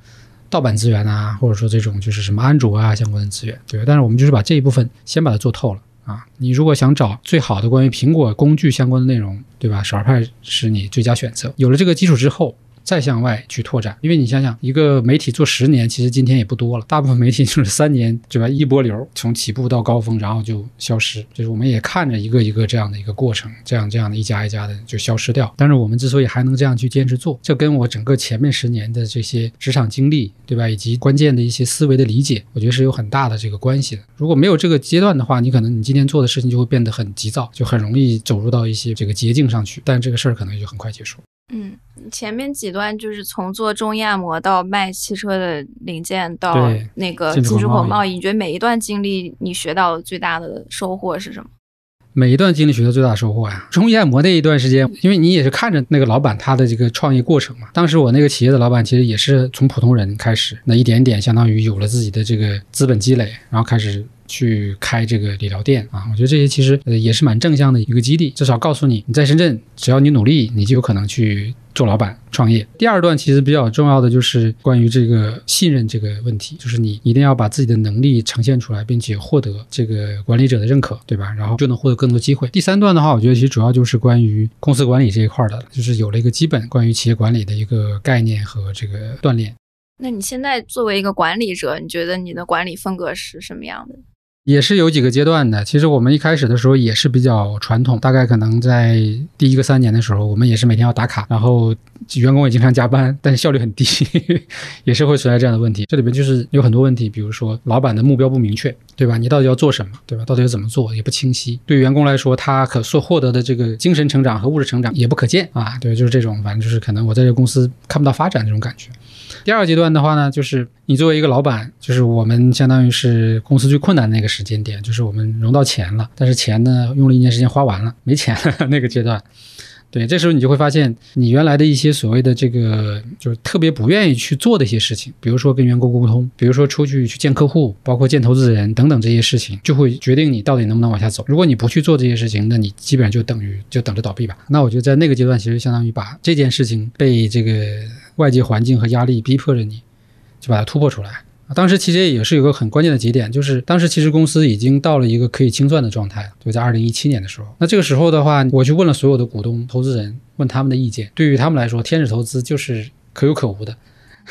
盗版资源啊，或者说这种就是什么安卓啊相关的资源，对但是我们就是把这一部分先把它做透了啊。你如果想找最好的关于苹果工具相关的内容，对吧？少儿派是你最佳选择。有了这个基础之后。再向外去拓展，因为你想想，一个媒体做十年，其实今天也不多了。大部分媒体就是三年，对吧？一波流从起步到高峰，然后就消失。就是我们也看着一个一个这样的一个过程，这样这样的一家一家的就消失掉。但是我们之所以还能这样去坚持做，这跟我整个前面十年的这些职场经历，对吧？以及关键的一些思维的理解，我觉得是有很大的这个关系的。如果没有这个阶段的话，你可能你今天做的事情就会变得很急躁，就很容易走入到一些这个捷径上去。但这个事儿可能就很快结束。嗯，前面几段就是从做中医按摩到卖汽车的零件，到那个进出口贸易，你觉得每一段经历你学到最大的收获是什么？每一段经历学到最大的收获呀，中医按摩那一段时间，因为你也是看着那个老板他的这个创业过程嘛。当时我那个企业的老板其实也是从普通人开始，那一点点相当于有了自己的这个资本积累，然后开始。去开这个理疗店啊，我觉得这些其实呃也是蛮正向的一个激励，至少告诉你你在深圳，只要你努力，你就有可能去做老板创业。第二段其实比较重要的就是关于这个信任这个问题，就是你一定要把自己的能力呈现出来，并且获得这个管理者的认可，对吧？然后就能获得更多机会。第三段的话，我觉得其实主要就是关于公司管理这一块的，就是有了一个基本关于企业管理的一个概念和这个锻炼。那你现在作为一个管理者，你觉得你的管理风格是什么样的？也是有几个阶段的。其实我们一开始的时候也是比较传统，大概可能在第一个三年的时候，我们也是每天要打卡，然后员工也经常加班，但是效率很低，也是会存在这样的问题。这里边就是有很多问题，比如说老板的目标不明确，对吧？你到底要做什么，对吧？到底要怎么做也不清晰。对员工来说，他可所获得的这个精神成长和物质成长也不可见啊。对，就是这种，反正就是可能我在这个公司看不到发展这种感觉。第二个阶段的话呢，就是你作为一个老板，就是我们相当于是公司最困难的那个时间点，就是我们融到钱了，但是钱呢用了一年时间花完了，没钱了 那个阶段。对，这时候你就会发现，你原来的一些所谓的这个，就是特别不愿意去做的一些事情，比如说跟员工沟通，比如说出去去见客户，包括见投资人等等这些事情，就会决定你到底能不能往下走。如果你不去做这些事情，那你基本上就等于就等着倒闭吧。那我觉得在那个阶段，其实相当于把这件事情被这个外界环境和压力逼迫着你，就把它突破出来。当时其实也是有个很关键的节点，就是当时其实公司已经到了一个可以清算的状态，就在二零一七年的时候。那这个时候的话，我去问了所有的股东、投资人，问他们的意见。对于他们来说，天使投资就是可有可无的。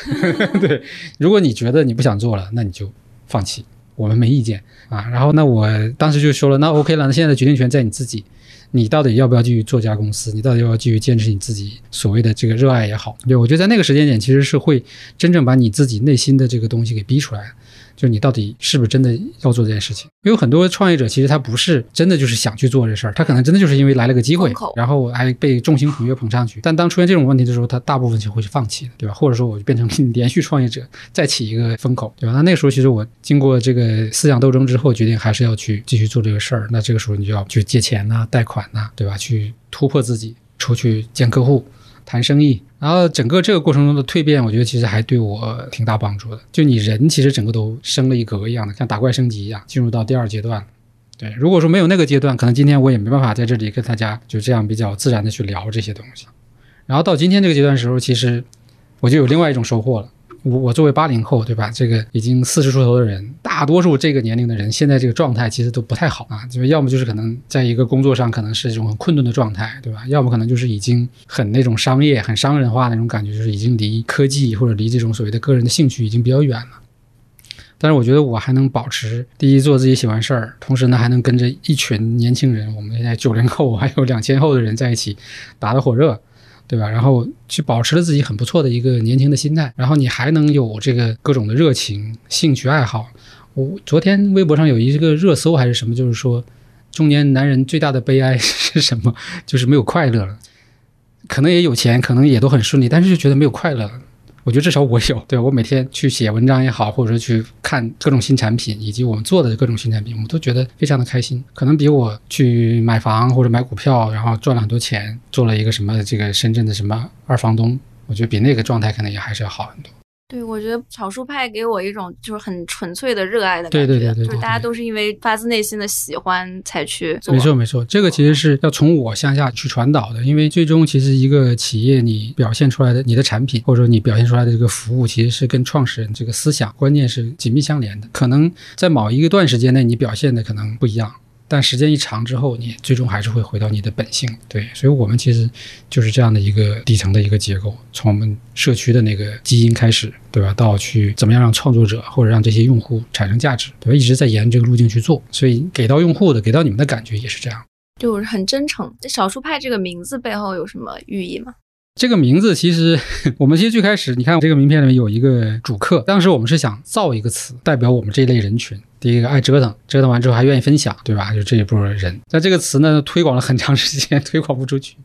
对，如果你觉得你不想做了，那你就放弃，我们没意见啊。然后那我当时就说了，那 OK 了，那现在的决定权在你自己。你到底要不要继续做家公司？你到底要不要继续坚持你自己所谓的这个热爱也好？对，我觉得在那个时间点，其实是会真正把你自己内心的这个东西给逼出来的。就是你到底是不是真的要做这件事情？因为很多创业者其实他不是真的就是想去做这事儿，他可能真的就是因为来了个机会，然后还被众星捧月捧上去。但当出现这种问题的时候，他大部分就会去放弃的，对吧？或者说我就变成连续创业者，再起一个风口，对吧？那那个时候其实我经过这个思想斗争之后，决定还是要去继续做这个事儿。那这个时候你就要去借钱呐、贷款呐，对吧？去突破自己，出去见客户。谈生意，然后整个这个过程中的蜕变，我觉得其实还对我挺大帮助的。就你人其实整个都升了一格一样的，像打怪升级一样，进入到第二阶段。对，如果说没有那个阶段，可能今天我也没办法在这里跟大家就这样比较自然的去聊这些东西。然后到今天这个阶段的时候，其实我就有另外一种收获了。我我作为八零后，对吧？这个已经四十出头的人，大多数这个年龄的人，现在这个状态其实都不太好啊，就是要么就是可能在一个工作上可能是这种很困顿的状态，对吧？要么可能就是已经很那种商业、很商人化那种感觉，就是已经离科技或者离这种所谓的个人的兴趣已经比较远了。但是我觉得我还能保持第一做自己喜欢事儿，同时呢还能跟着一群年轻人，我们现在九零后还有两千后的人在一起打得火热，对吧？然后去保持了自己很不错的一个年轻的心态，然后你还能有这个各种的热情、兴趣爱好。我昨天微博上有一个热搜还是什么，就是说中年男人最大的悲哀 是什么？就是没有快乐了。可能也有钱，可能也都很顺利，但是就觉得没有快乐了。我觉得至少我有，对我每天去写文章也好，或者说去看各种新产品，以及我们做的各种新产品，我们都觉得非常的开心。可能比我去买房或者买股票，然后赚了很多钱，做了一个什么这个深圳的什么二房东，我觉得比那个状态可能也还是要好很多。对，我觉得少数派给我一种就是很纯粹的热爱的感觉，对对对对对就是大家都是因为发自内心的喜欢才去做。没错没错，这个其实是要从我向下去传导的，因为最终其实一个企业你表现出来的你的产品，或者说你表现出来的这个服务，其实是跟创始人这个思想观念是紧密相连的。可能在某一个段时间内你表现的可能不一样。但时间一长之后，你最终还是会回到你的本性。对，所以我们其实就是这样的一个底层的一个结构，从我们社区的那个基因开始，对吧？到去怎么样让创作者或者让这些用户产生价值，对吧？一直在沿这个路径去做，所以给到用户的，给到你们的感觉也是这样。就是很真诚。这少数派这个名字背后有什么寓意吗？这个名字其实，我们其实最开始，你看这个名片里面有一个主客，当时我们是想造一个词，代表我们这一类人群。第一个爱折腾，折腾完之后还愿意分享，对吧？就这一波人。但这个词呢，推广了很长时间，推广不出去，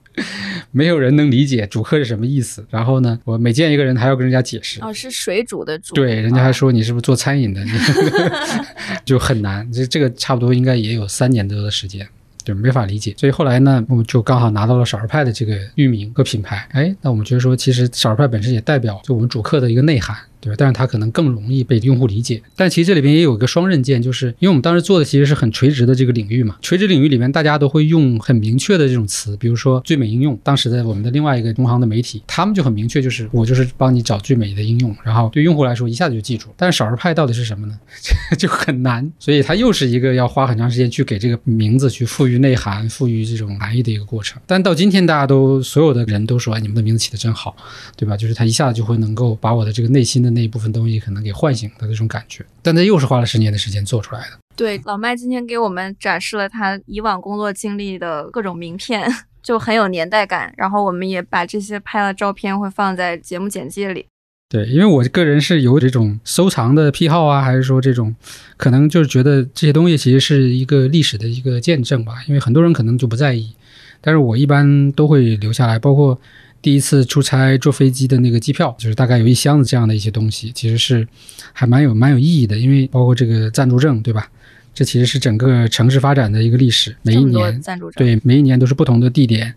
没有人能理解主客是什么意思。然后呢，我每见一个人还要跟人家解释。哦，是水煮的煮。对，人家还说你是不是做餐饮的，就很难。这这个差不多应该也有三年多的时间。就没法理解，所以后来呢，我们就刚好拿到了少儿派的这个域名和品牌。哎，那我们觉得说，其实少儿派本身也代表就我们主客的一个内涵。对吧？但是它可能更容易被用户理解。但其实这里边也有一个双刃剑，就是因为我们当时做的其实是很垂直的这个领域嘛。垂直领域里面，大家都会用很明确的这种词，比如说最美应用。当时的我们的另外一个同行的媒体，他们就很明确，就是我就是帮你找最美的应用，然后对用户来说一下子就记住。但是少儿派到底是什么呢？就很难。所以它又是一个要花很长时间去给这个名字去赋予内涵、赋予这种含义的一个过程。但到今天，大家都所有的人都说，哎，你们的名字起的真好，对吧？就是它一下子就会能够把我的这个内心的那一部分东西可能给唤醒的这种感觉，但这又是花了十年的时间做出来的。对，老麦今天给我们展示了他以往工作经历的各种名片，就很有年代感。然后我们也把这些拍了照片，会放在节目简介里。对，因为我个人是有这种收藏的癖好啊，还是说这种可能就是觉得这些东西其实是一个历史的一个见证吧。因为很多人可能就不在意，但是我一般都会留下来，包括。第一次出差坐飞机的那个机票，就是大概有一箱子这样的一些东西，其实是还蛮有蛮有意义的，因为包括这个暂住证，对吧？这其实是整个城市发展的一个历史，每一年暂住证对每一年都是不同的地点。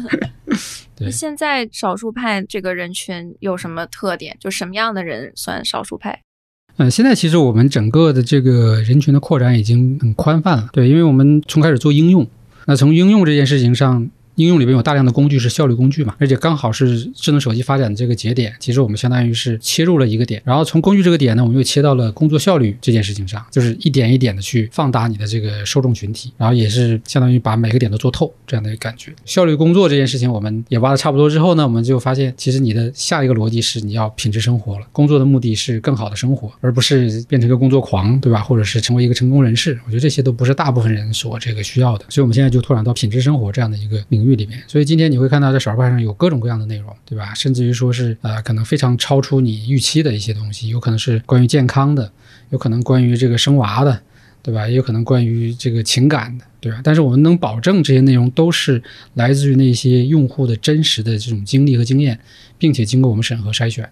对，现在少数派这个人群有什么特点？就什么样的人算少数派？嗯，现在其实我们整个的这个人群的扩展已经很宽泛了，对，因为我们从开始做应用，那从应用这件事情上。应用里面有大量的工具是效率工具嘛，而且刚好是智能手机发展的这个节点，其实我们相当于是切入了一个点，然后从工具这个点呢，我们又切到了工作效率这件事情上，就是一点一点的去放大你的这个受众群体，然后也是相当于把每个点都做透这样的一个感觉。效率工作这件事情我们也挖的差不多之后呢，我们就发现其实你的下一个逻辑是你要品质生活了，工作的目的是更好的生活，而不是变成一个工作狂，对吧？或者是成为一个成功人士，我觉得这些都不是大部分人所这个需要的，所以我们现在就拓展到品质生活这样的一个领域。域里面，所以今天你会看到在少儿派上有各种各样的内容，对吧？甚至于说是呃，可能非常超出你预期的一些东西，有可能是关于健康的，有可能关于这个生娃的，对吧？也有可能关于这个情感的，对吧？但是我们能保证这些内容都是来自于那些用户的真实的这种经历和经验，并且经过我们审核筛选，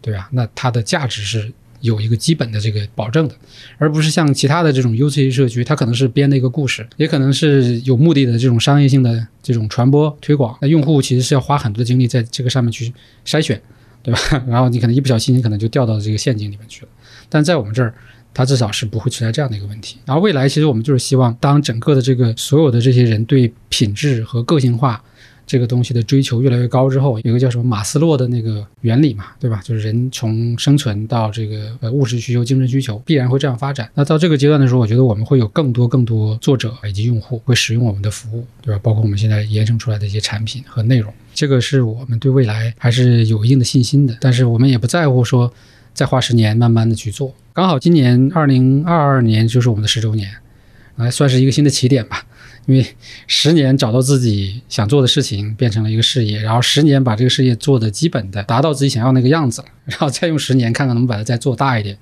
对吧？那它的价值是。有一个基本的这个保证的，而不是像其他的这种 UC 社区，它可能是编的一个故事，也可能是有目的的这种商业性的这种传播推广。那用户其实是要花很多的精力在这个上面去筛选，对吧？然后你可能一不小心，你可能就掉到这个陷阱里面去了。但在我们这儿，它至少是不会存在这样的一个问题。然后未来，其实我们就是希望，当整个的这个所有的这些人对品质和个性化这个东西的追求越来越高之后，有个叫什么马斯洛的那个原理嘛，对吧？就是人从生存到这个呃物质需求、精神需求，必然会这样发展。那到这个阶段的时候，我觉得我们会有更多更多作者以及用户会使用我们的服务，对吧？包括我们现在延伸出来的一些产品和内容，这个是我们对未来还是有一定的信心的。但是我们也不在乎说再花十年慢慢的去做。刚好今年二零二二年就是我们的十周年，来算是一个新的起点吧。因为十年找到自己想做的事情，变成了一个事业，然后十年把这个事业做的基本的达到自己想要那个样子了，然后再用十年看看能不能把它再做大一点，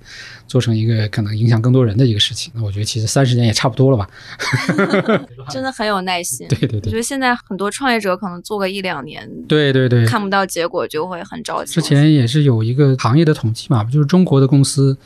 做成一个可能影响更多人的一个事情。那我觉得其实三十年也差不多了吧。真的很有耐心。对对对，我觉得现在很多创业者可能做个一两年，对对对，看不到结果就会很着急。之前也是有一个行业的统计嘛，就是中国的公司。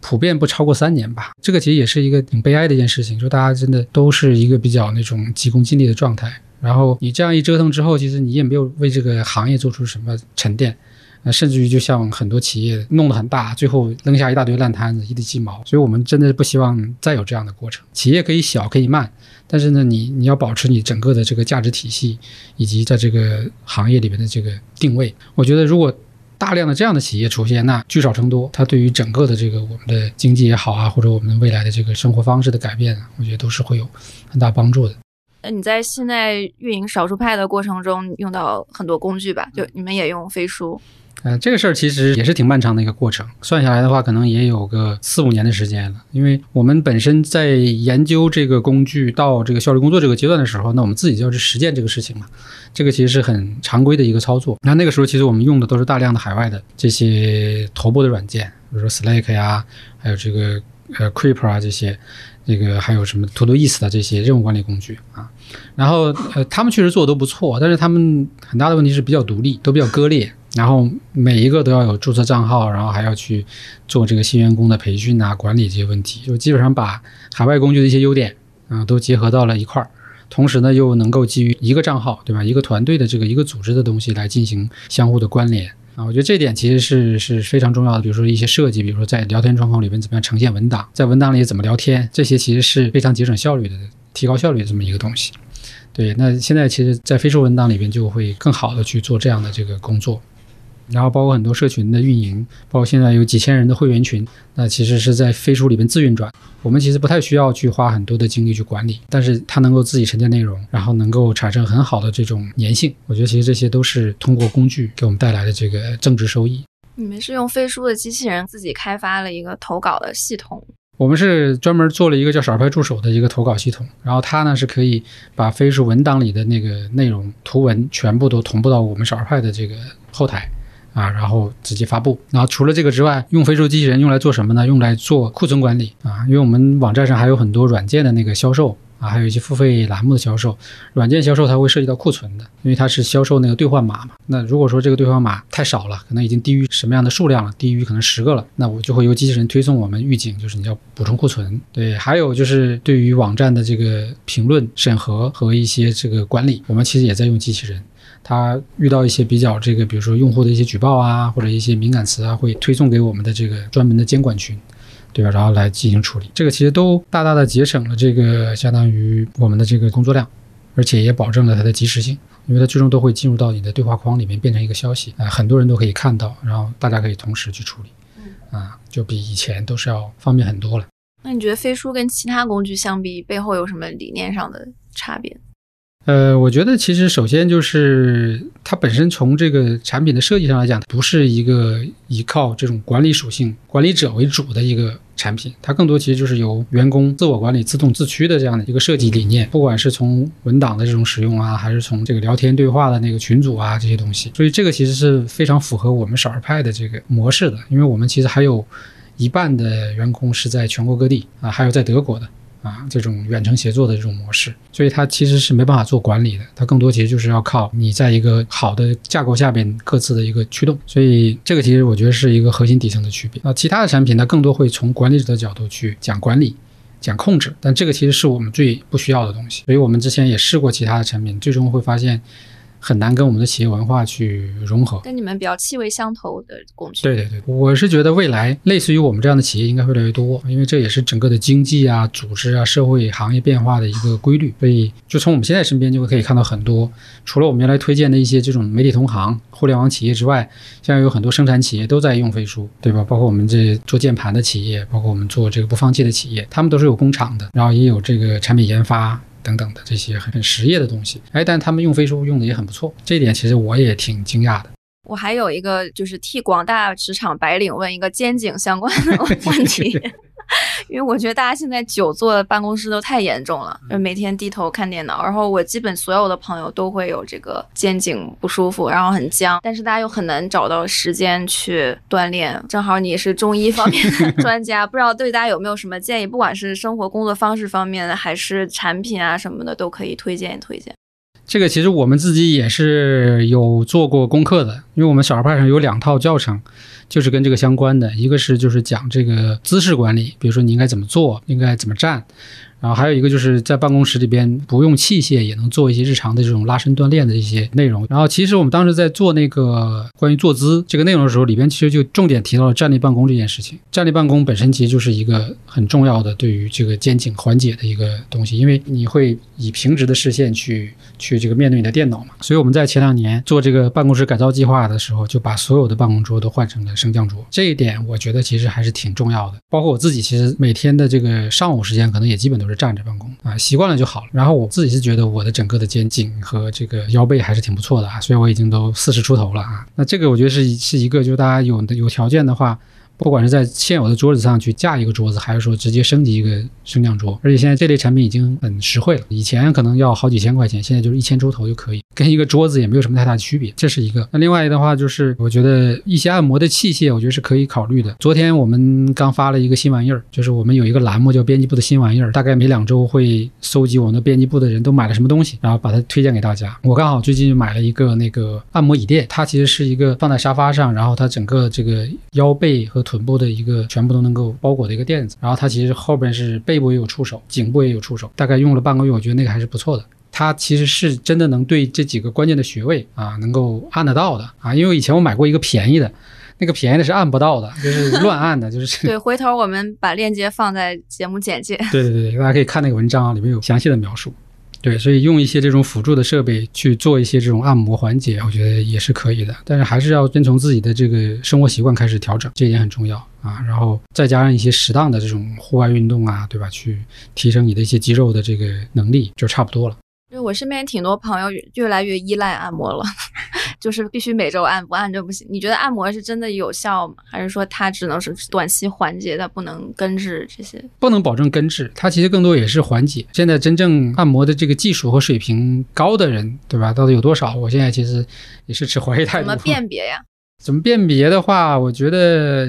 普遍不超过三年吧，这个其实也是一个挺悲哀的一件事情，就大家真的都是一个比较那种急功近利的状态。然后你这样一折腾之后，其实你也没有为这个行业做出什么沉淀，呃，甚至于就像很多企业弄得很大，最后扔下一大堆烂摊子，一地鸡毛。所以我们真的不希望再有这样的过程。企业可以小，可以慢，但是呢，你你要保持你整个的这个价值体系，以及在这个行业里面的这个定位。我觉得如果。大量的这样的企业出现，那聚少成多，它对于整个的这个我们的经济也好啊，或者我们未来的这个生活方式的改变啊，我觉得都是会有很大帮助的。那你在现在运营少数派的过程中用到很多工具吧？就你们也用飞书。呃，这个事儿其实也是挺漫长的一个过程，算下来的话，可能也有个四五年的时间了。因为我们本身在研究这个工具到这个效率工作这个阶段的时候，那我们自己就要去实践这个事情嘛。这个其实是很常规的一个操作。那那个时候，其实我们用的都是大量的海外的这些头部的软件，比如说 Slack 呀，还有这个呃 Creeper 啊这些，这个还有什么 Todoist 的这些任务管理工具啊。然后呃，他们确实做的都不错，但是他们很大的问题是比较独立，都比较割裂。然后每一个都要有注册账号，然后还要去做这个新员工的培训啊、管理这些问题，就基本上把海外工具的一些优点啊都结合到了一块儿，同时呢又能够基于一个账号，对吧？一个团队的这个一个组织的东西来进行相互的关联啊，我觉得这点其实是是非常重要的。比如说一些设计，比如说在聊天窗口里面怎么样呈现文档，在文档里怎么聊天，这些其实是非常节省效率的、提高效率的这么一个东西。对，那现在其实，在飞书文档里边就会更好的去做这样的这个工作。然后包括很多社群的运营，包括现在有几千人的会员群，那其实是在飞书里面自运转。我们其实不太需要去花很多的精力去管理，但是它能够自己沉淀内容，然后能够产生很好的这种粘性。我觉得其实这些都是通过工具给我们带来的这个增值收益。你们是用飞书的机器人自己开发了一个投稿的系统？我们是专门做了一个叫少儿派助手的一个投稿系统，然后它呢是可以把飞书文档里的那个内容图文全部都同步到我们少儿派的这个后台。啊，然后直接发布。然后除了这个之外，用非洲机器人用来做什么呢？用来做库存管理啊。因为我们网站上还有很多软件的那个销售啊，还有一些付费栏目的销售。软件销售它会涉及到库存的，因为它是销售那个兑换码嘛。那如果说这个兑换码太少了，可能已经低于什么样的数量了，低于可能十个了，那我就会由机器人推送我们预警，就是你要补充库存。对，还有就是对于网站的这个评论审核和一些这个管理，我们其实也在用机器人。他遇到一些比较这个，比如说用户的一些举报啊，或者一些敏感词啊，会推送给我们的这个专门的监管群，对吧？然后来进行处理。这个其实都大大的节省了这个相当于我们的这个工作量，而且也保证了它的及时性，因为它最终都会进入到你的对话框里面变成一个消息啊，很多人都可以看到，然后大家可以同时去处理，啊，就比以前都是要方便很多了。那你觉得飞书跟其他工具相比，背后有什么理念上的差别？呃，我觉得其实首先就是它本身从这个产品的设计上来讲，不是一个依靠这种管理属性、管理者为主的一个产品，它更多其实就是由员工自我管理、自动自驱的这样的一个设计理念。不管是从文档的这种使用啊，还是从这个聊天对话的那个群组啊这些东西，所以这个其实是非常符合我们少儿派的这个模式的。因为我们其实还有一半的员工是在全国各地啊，还有在德国的。啊，这种远程协作的这种模式，所以它其实是没办法做管理的，它更多其实就是要靠你在一个好的架构下边各自的一个驱动，所以这个其实我觉得是一个核心底层的区别。那其他的产品呢，更多会从管理者的角度去讲管理、讲控制，但这个其实是我们最不需要的东西。所以我们之前也试过其他的产品，最终会发现，很难跟我们的企业文化去融合。跟你们比较气味相投的工具。对对对，我是觉得未来类似于我们这样的企业应该会越来越多，因为这也是整个的经济啊、组织啊、社会行业变化的一个规律。所以，就从我们现在身边就会可以看到很多，除了我们原来推荐的一些这种媒体同行、互联网企业之外，现在有很多生产企业都在用飞书，对吧？包括我们这做键盘的企业，包括我们做这个不放弃的企业，他们都是有工厂的，然后也有这个产品研发。等等的这些很很实业的东西，哎，但他们用飞书用的也很不错，这一点其实我也挺惊讶的。我还有一个就是替广大职场白领问一个肩颈相关的问题。因为我觉得大家现在久坐办公室都太严重了，就每天低头看电脑。然后我基本所有的朋友都会有这个肩颈不舒服，然后很僵。但是大家又很难找到时间去锻炼。正好你是中医方面的 专家，不知道对大家有没有什么建议？不管是生活工作方式方面，还是产品啊什么的，都可以推荐一推荐。这个其实我们自己也是有做过功课的，因为我们小儿派上有两套教程。就是跟这个相关的，一个是就是讲这个姿势管理，比如说你应该怎么做，应该怎么站。然后还有一个就是在办公室里边不用器械也能做一些日常的这种拉伸锻炼的一些内容。然后其实我们当时在做那个关于坐姿这个内容的时候，里边其实就重点提到了站立办公这件事情。站立办公本身其实就是一个很重要的对于这个肩颈缓解的一个东西，因为你会以平直的视线去去这个面对你的电脑嘛。所以我们在前两年做这个办公室改造计划的时候，就把所有的办公桌都换成了升降桌。这一点我觉得其实还是挺重要的。包括我自己，其实每天的这个上午时间可能也基本都是。站着办公啊，习惯了就好了。然后我自己是觉得我的整个的肩颈和这个腰背还是挺不错的啊，所以我已经都四十出头了啊。那这个我觉得是是一个，就是大家有的有条件的话。不管是在现有的桌子上去架一个桌子，还是说直接升级一个升降桌，而且现在这类产品已经很实惠了。以前可能要好几千块钱，现在就是一千出头就可以，跟一个桌子也没有什么太大的区别。这是一个。那另外的话就是，我觉得一些按摩的器械，我觉得是可以考虑的。昨天我们刚发了一个新玩意儿，就是我们有一个栏目叫编辑部的新玩意儿，大概每两周会搜集我们编辑部的人都买了什么东西，然后把它推荐给大家。我刚好最近买了一个那个按摩椅垫，它其实是一个放在沙发上，然后它整个这个腰背和臀部的一个全部都能够包裹的一个垫子，然后它其实后边是背部也有触手，颈部也有触手，大概用了半个月，我觉得那个还是不错的。它其实是真的能对这几个关键的穴位啊，能够按得到的啊。因为以前我买过一个便宜的，那个便宜的是按不到的，就是乱按的，就是 对。回头我们把链接放在节目简介。对对对，大家可以看那个文章啊，里面有详细的描述。对，所以用一些这种辅助的设备去做一些这种按摩缓解，我觉得也是可以的。但是还是要遵从自己的这个生活习惯开始调整，这一点很重要啊。然后再加上一些适当的这种户外运动啊，对吧？去提升你的一些肌肉的这个能力，就差不多了。因为我身边挺多朋友越来越依赖按摩了，就是必须每周按，不按就不行。你觉得按摩是真的有效吗？还是说它只能是短期缓解，它不能根治这些？不能保证根治，它其实更多也是缓解。现在真正按摩的这个技术和水平高的人，对吧？到底有多少？我现在其实也是持怀疑态度。怎么 辨别呀？怎么辨别的话，我觉得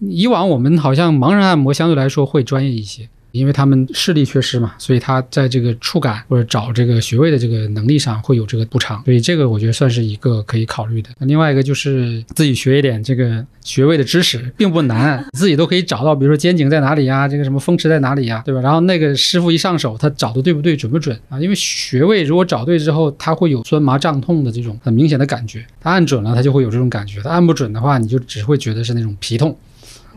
以往我们好像盲人按摩相对来说会专业一些。因为他们视力缺失嘛，所以他在这个触感或者找这个穴位的这个能力上会有这个补偿，所以这个我觉得算是一个可以考虑的。那另外一个就是自己学一点这个穴位的知识，并不难，自己都可以找到，比如说肩颈在哪里呀，这个什么风池在哪里呀，对吧？然后那个师傅一上手，他找的对不对，准不准啊？因为穴位如果找对之后，他会有酸麻胀痛的这种很明显的感觉，他按准了，他就会有这种感觉；他按不准的话，你就只会觉得是那种皮痛。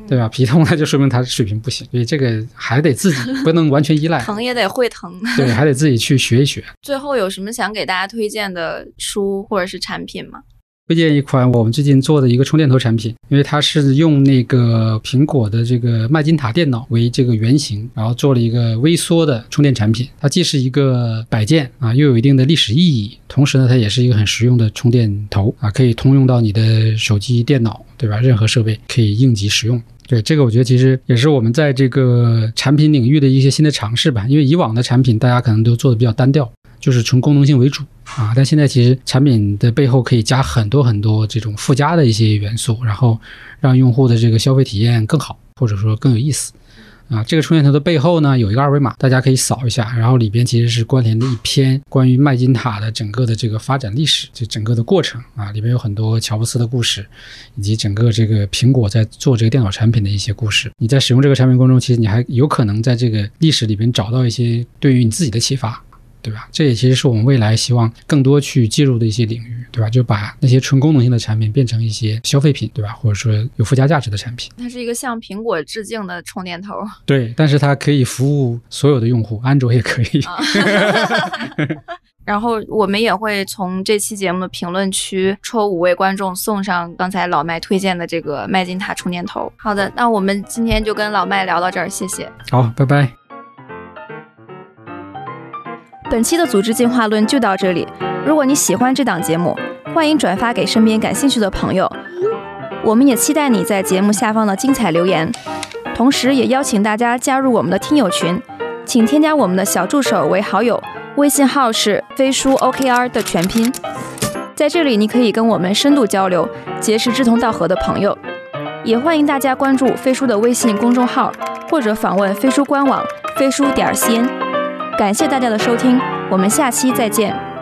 对吧？皮痛那就说明他水平不行，所以这个还得自己 不能完全依赖，疼也得会疼。对，还得自己去学一学。最后有什么想给大家推荐的书或者是产品吗？推荐一款我们最近做的一个充电头产品，因为它是用那个苹果的这个麦金塔电脑为这个原型，然后做了一个微缩的充电产品。它既是一个摆件啊，又有一定的历史意义，同时呢，它也是一个很实用的充电头啊，可以通用到你的手机、电脑，对吧？任何设备可以应急使用。对这个，我觉得其实也是我们在这个产品领域的一些新的尝试吧。因为以往的产品大家可能都做的比较单调，就是纯功能性为主啊。但现在其实产品的背后可以加很多很多这种附加的一些元素，然后让用户的这个消费体验更好，或者说更有意思。啊，这个充电头的背后呢有一个二维码，大家可以扫一下，然后里边其实是关联的一篇关于麦金塔的整个的这个发展历史，就整个的过程啊，里边有很多乔布斯的故事，以及整个这个苹果在做这个电脑产品的一些故事。你在使用这个产品过程中，其实你还有可能在这个历史里边找到一些对于你自己的启发。对吧？这也其实是我们未来希望更多去介入的一些领域，对吧？就把那些纯功能性的产品变成一些消费品，对吧？或者说有附加价值的产品。它是一个向苹果致敬的充电头。对，但是它可以服务所有的用户，安卓也可以。啊然后我们也会从这期节目的评论区抽五位观众送上刚才老麦推荐的这个麦金塔充电头。好的，那我们今天就跟老麦聊到这儿，谢谢。好，拜拜。本期的组织进化论就到这里。如果你喜欢这档节目，欢迎转发给身边感兴趣的朋友。我们也期待你在节目下方的精彩留言，同时也邀请大家加入我们的听友群，请添加我们的小助手为好友，微信号是飞书 OKR 的全拼。在这里，你可以跟我们深度交流，结识志同道合的朋友。也欢迎大家关注飞书的微信公众号，或者访问飞书官网飞书点 cn。感谢大家的收听，我们下期再见。